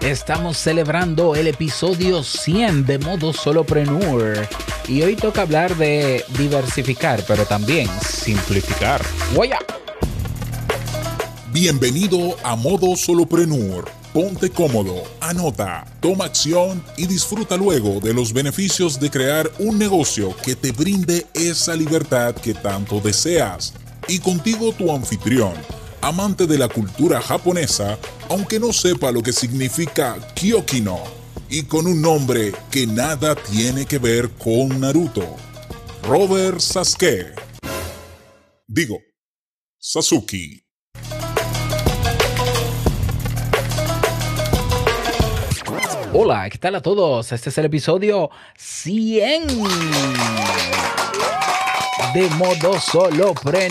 Estamos celebrando el episodio 100 de Modo Solopreneur y hoy toca hablar de diversificar, pero también simplificar. ¡Voy Bienvenido a Modo Solopreneur. Ponte cómodo, anota, toma acción y disfruta luego de los beneficios de crear un negocio que te brinde esa libertad que tanto deseas. Y contigo tu anfitrión amante de la cultura japonesa, aunque no sepa lo que significa Kyokino, y con un nombre que nada tiene que ver con Naruto. Robert Sasuke. Digo, Sasuke. Hola, ¿qué tal a todos? Este es el episodio 100 de modo solopreneur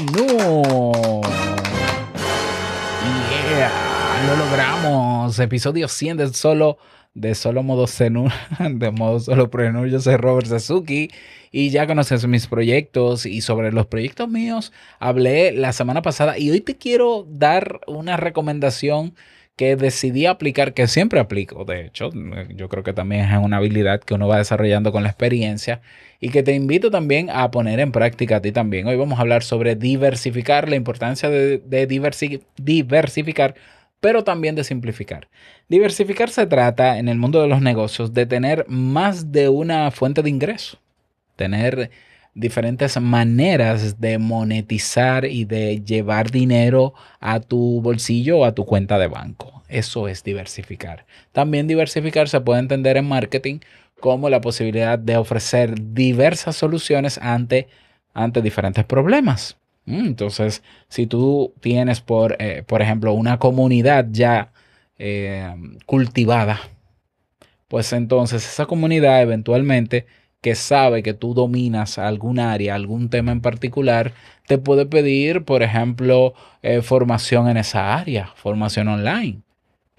lo logramos. Episodio 100 de solo de solo modo Zenur, de modo solo prenur. Yo soy Robert Sasuki y ya conoces mis proyectos y sobre los proyectos míos hablé la semana pasada y hoy te quiero dar una recomendación que decidí aplicar, que siempre aplico, de hecho, yo creo que también es una habilidad que uno va desarrollando con la experiencia y que te invito también a poner en práctica a ti también. Hoy vamos a hablar sobre diversificar, la importancia de, de diversificar pero también de simplificar. Diversificar se trata en el mundo de los negocios de tener más de una fuente de ingreso, tener diferentes maneras de monetizar y de llevar dinero a tu bolsillo o a tu cuenta de banco. Eso es diversificar. También diversificar se puede entender en marketing como la posibilidad de ofrecer diversas soluciones ante, ante diferentes problemas. Mm, entonces, si tú tienes, por, eh, por ejemplo, una comunidad ya eh, cultivada, pues entonces esa comunidad eventualmente que sabe que tú dominas algún área, algún tema en particular, te puede pedir, por ejemplo, eh, formación en esa área, formación online.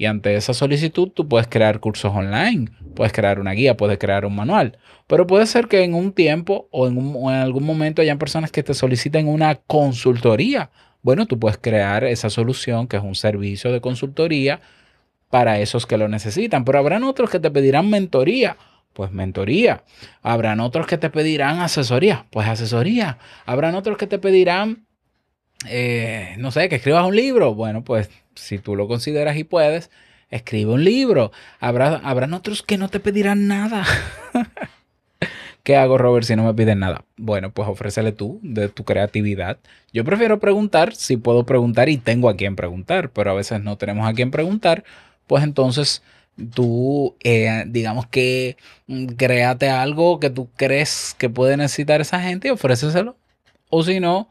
Y ante esa solicitud tú puedes crear cursos online, puedes crear una guía, puedes crear un manual. Pero puede ser que en un tiempo o en, algún momento hayan personas que te soliciten una consultoría. Bueno, tú puedes crear esa solución que es un servicio de consultoría para esos que lo necesitan. Pero habrán otros que te pedirán mentoría. Pues mentoría. Habrán otros que te pedirán asesoría. Pues asesoría. Habrán otros que te pedirán eh, no sé, que escribas un libro. Bueno, pues si tú lo consideras y puedes, escribe un libro. Habrá, habrán otros que no te pedirán nada. ¿Qué hago, Robert, si no me piden nada? Bueno, pues ofrécele tú de tu creatividad. Yo prefiero preguntar si puedo preguntar y tengo a quien preguntar, pero a veces no tenemos a quien preguntar. Pues entonces tú, eh, digamos que mm, créate algo que tú crees que puede necesitar esa gente y ofréceselo. O si no,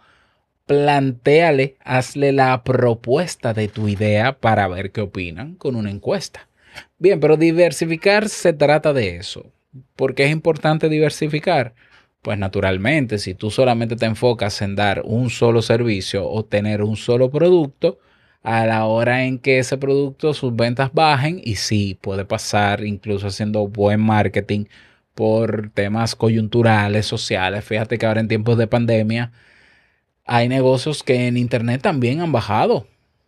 plantéale, hazle la propuesta de tu idea para ver qué opinan con una encuesta. Bien, pero diversificar se trata de eso. ¿Por qué es importante diversificar? Pues naturalmente, si tú solamente te enfocas en dar un solo servicio o tener un solo producto, a la hora en que ese producto, sus ventas bajen, y sí, puede pasar incluso haciendo buen marketing por temas coyunturales, sociales. Fíjate que ahora en tiempos de pandemia, hay negocios que en Internet también han bajado.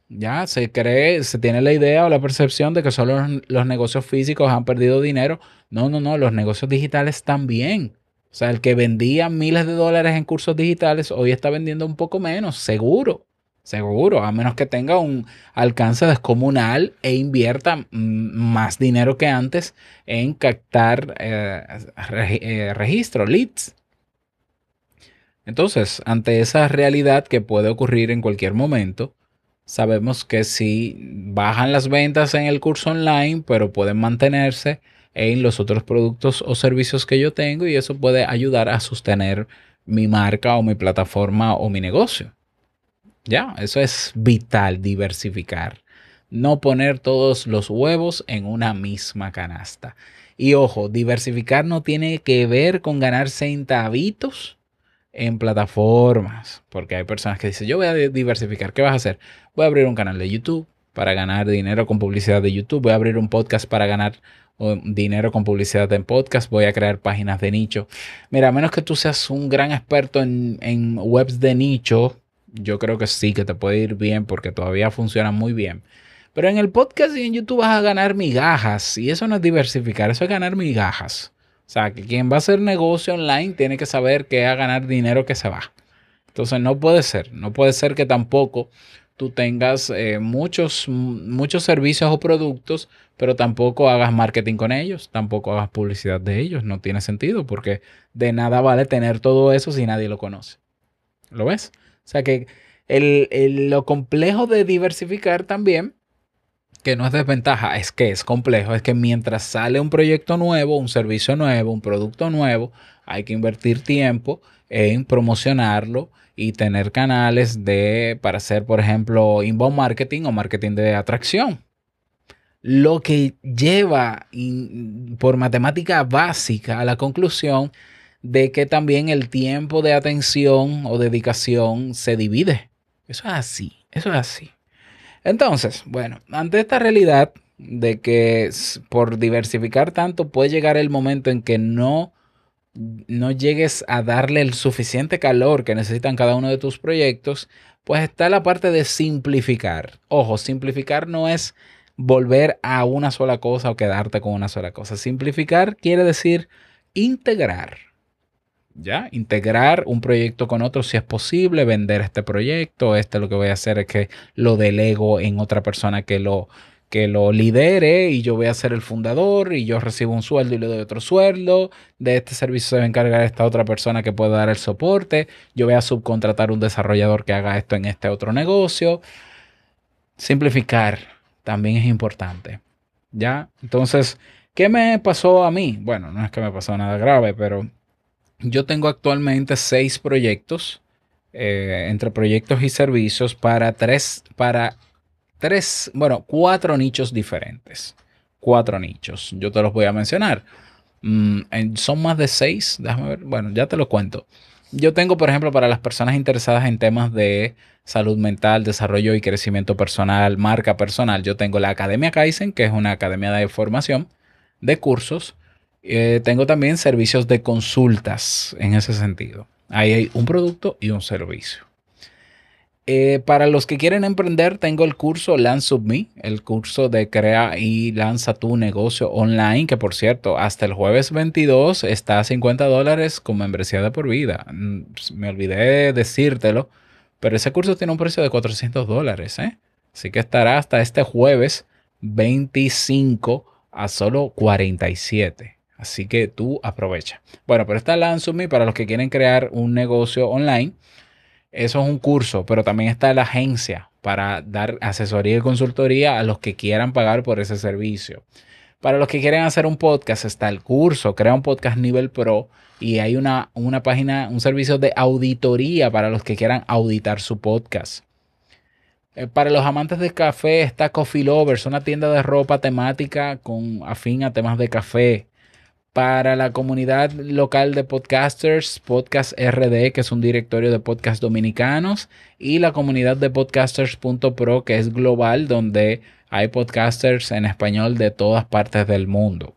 Ya se cree, se tiene la idea o la percepción de que solo los, negocios físicos han perdido dinero. No, no, no, los negocios digitales también. O sea, el que vendía miles de dólares en cursos digitales hoy está vendiendo un poco menos, seguro, seguro, a menos que tenga un alcance descomunal e invierta más dinero que antes en captar eh, eh, registro, leads. Entonces, ante esa realidad que puede ocurrir en cualquier momento, sabemos que si bajan las ventas en el curso online, pero pueden mantenerse en los otros productos o servicios que yo tengo y eso puede ayudar a sostener mi marca o mi plataforma o mi negocio. Ya, eso es vital, diversificar. No poner todos los huevos en una misma canasta. Y ojo, diversificar no tiene que ver con ganar centavitos en plataformas, porque hay personas que dicen, yo voy a diversificar, ¿qué vas a hacer? Voy a abrir un canal de YouTube para ganar dinero con publicidad de YouTube, voy a abrir un podcast para ganar dinero con publicidad en podcast, voy a crear páginas de nicho. Mira, a menos que tú seas un gran experto en, webs de nicho, yo creo que sí, que te puede ir bien porque todavía funciona muy bien. Pero en el podcast y en YouTube vas a ganar migajas. Y eso no es diversificar, eso es ganar migajas. Sea, que quien va a hacer negocio online tiene que saber que a ganar dinero que se va. Entonces no puede ser, no puede ser que tampoco tú tengas eh, muchos, muchos servicios o productos, pero tampoco hagas marketing con ellos, tampoco hagas publicidad de ellos. No tiene sentido porque de nada vale tener todo eso si nadie lo conoce. ¿Lo ves? O sea que lo complejo de diversificar también que no es desventaja, es que es complejo, es que mientras sale un proyecto nuevo, un servicio nuevo, un producto nuevo, hay que invertir tiempo en promocionarlo y tener canales de para hacer, por ejemplo, inbound marketing o marketing de atracción. Lo que lleva por matemática básica a la conclusión de que también el tiempo de atención o dedicación se divide. Eso es así, eso es así. Entonces, bueno, ante esta realidad de que por diversificar tanto puede llegar el momento en que no, no llegues a darle el suficiente calor que necesitan cada uno de tus proyectos, pues está la parte de simplificar. Ojo, simplificar no es volver a una sola cosa o quedarte con una sola cosa. Simplificar quiere decir integrar. ¿Ya? Integrar un proyecto con otro si es posible, vender este proyecto, este lo que voy a hacer es que lo delego en otra persona que lo, que lo lidere y yo voy a ser el fundador y yo recibo un sueldo y le doy otro sueldo, de este servicio se va a encargar esta otra persona que puede dar el soporte, yo voy a subcontratar un desarrollador que haga esto en este otro negocio. Simplificar también es importante, ¿ya? Entonces, ¿qué me pasó a mí? Bueno, no es que me pasó nada grave, pero yo tengo actualmente seis proyectos, eh, entre proyectos y servicios, para tres, para tres, bueno, cuatro nichos diferentes. Cuatro nichos. Yo te los voy a mencionar. Mm, son más de seis, déjame ver. Bueno, ya te lo cuento. Yo tengo, por ejemplo, para las personas interesadas en temas de salud mental, desarrollo y crecimiento personal, marca personal, yo tengo la Academia Kaizen, que es una academia de formación de cursos eh, tengo también servicios de consultas en ese sentido. Ahí hay un producto y un servicio. Eh, para los que quieren emprender, tengo el curso Lance Me, el curso de crea y lanza tu negocio online, que por cierto, hasta el jueves 22 está a 50 dólares con membresía de por vida. Mm, me olvidé decírtelo, pero ese curso tiene un precio de 400 dólares, ¿eh? Así que estará hasta este jueves 25 a solo 47. Así que tú aprovecha. Bueno, pero está Lansumi para los que quieren crear un negocio online. Eso es un curso, pero también está la agencia para dar asesoría y consultoría a los que quieran pagar por ese servicio. Para los que quieren hacer un podcast está el curso, crea un podcast nivel pro y hay una, una página, un servicio de auditoría para los que quieran auditar su podcast. Eh, para los amantes de café está Coffee Lovers, una tienda de ropa temática con afín a temas de café para la comunidad local de podcasters, Podcast RD, que es un directorio de podcasts dominicanos, y la comunidad de podcasters.pro, que es global, donde hay podcasters en español de todas partes del mundo.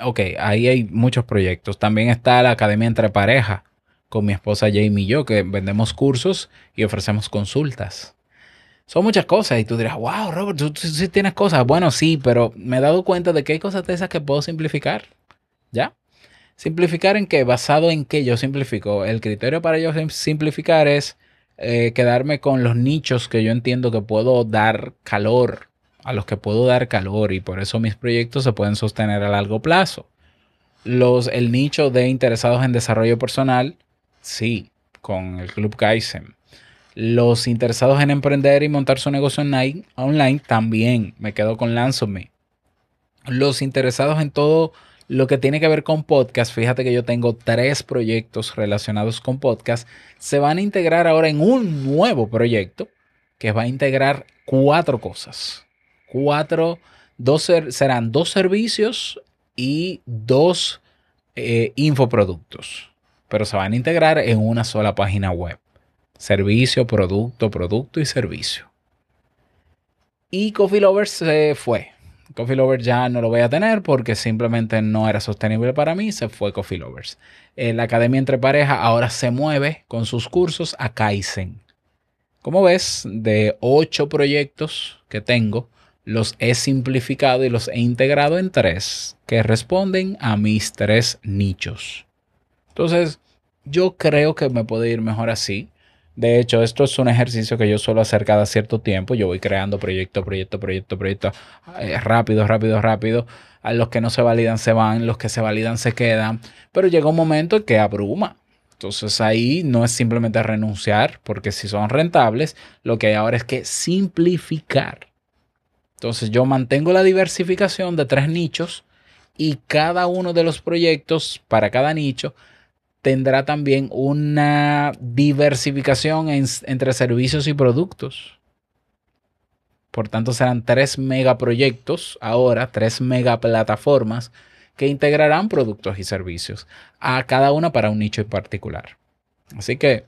Ok, ahí hay muchos proyectos. También está la Academia Entre Pareja, con mi esposa Jamie y yo, que vendemos cursos y ofrecemos consultas. Son muchas cosas y tú dirás, wow, Robert, tú, sí tienes cosas. Bueno, sí, pero me he dado cuenta de que hay cosas de esas que puedo simplificar. ¿Ya? Simplificar en qué? Basado en qué yo simplifico. El criterio para yo simplificar es eh, quedarme con los nichos que yo entiendo que puedo dar calor, a los que puedo dar calor y por eso mis proyectos se pueden sostener a largo plazo. Los, el nicho de interesados en desarrollo personal, sí, con el Club Kaizen. Los interesados en emprender y montar su negocio online, también me quedo con Lanzome. Los interesados en todo lo que tiene que ver con podcast, fíjate que yo tengo tres proyectos relacionados con podcast, se van a integrar ahora en un nuevo proyecto que va a integrar cuatro cosas. Cuatro, dos serán dos servicios y dos eh, infoproductos, pero se van a integrar en una sola página web. Servicio, producto, producto y servicio. Y Coffee Lovers se fue. Coffee Lovers ya no lo voy a tener porque simplemente no era sostenible para mí. Se fue Coffee Lovers. Eh, la Academia Entre Pareja ahora se mueve con sus cursos a Kaizen. Como ves, de ocho proyectos que tengo, los he simplificado y los he integrado en tres que responden a mis tres nichos. Entonces, yo creo que me puede ir mejor así. De hecho, esto es un ejercicio que yo suelo hacer cada cierto tiempo. Yo voy creando proyecto, proyecto, proyecto, proyecto, eh, rápido, rápido, rápido. A los que no se validan se van, los que se validan se quedan. Pero llega un momento en que abruma. Entonces ahí no es simplemente renunciar, porque si son rentables, lo que hay ahora es que simplificar. Entonces yo mantengo la diversificación de tres nichos y cada uno de los proyectos para cada nicho tendrá también una diversificación entre servicios y productos. Por tanto, serán tres megaproyectos ahora, tres megaplataformas que integrarán productos y servicios a cada una para un nicho en particular. Así que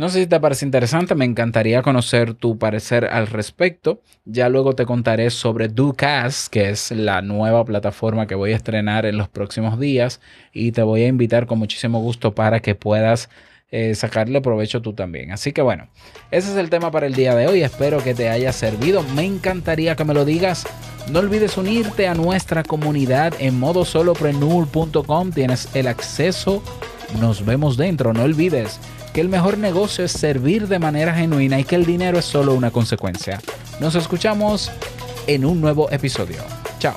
no sé si te parece interesante, me encantaría conocer tu parecer al respecto. Ya luego te contaré sobre Ducast, que es la nueva plataforma que voy a estrenar en los próximos días y te voy a invitar con muchísimo gusto para que puedas eh, sacarle provecho tú también. Así que bueno, ese es el tema para el día de hoy. Espero que te haya servido. Me encantaría que me lo digas. No olvides unirte a nuestra comunidad en modosolopreneur.com. Tienes el acceso. Nos vemos dentro. No olvides que el mejor negocio es servir de manera genuina y que el dinero es solo una consecuencia. Nos escuchamos en un nuevo episodio. Chao.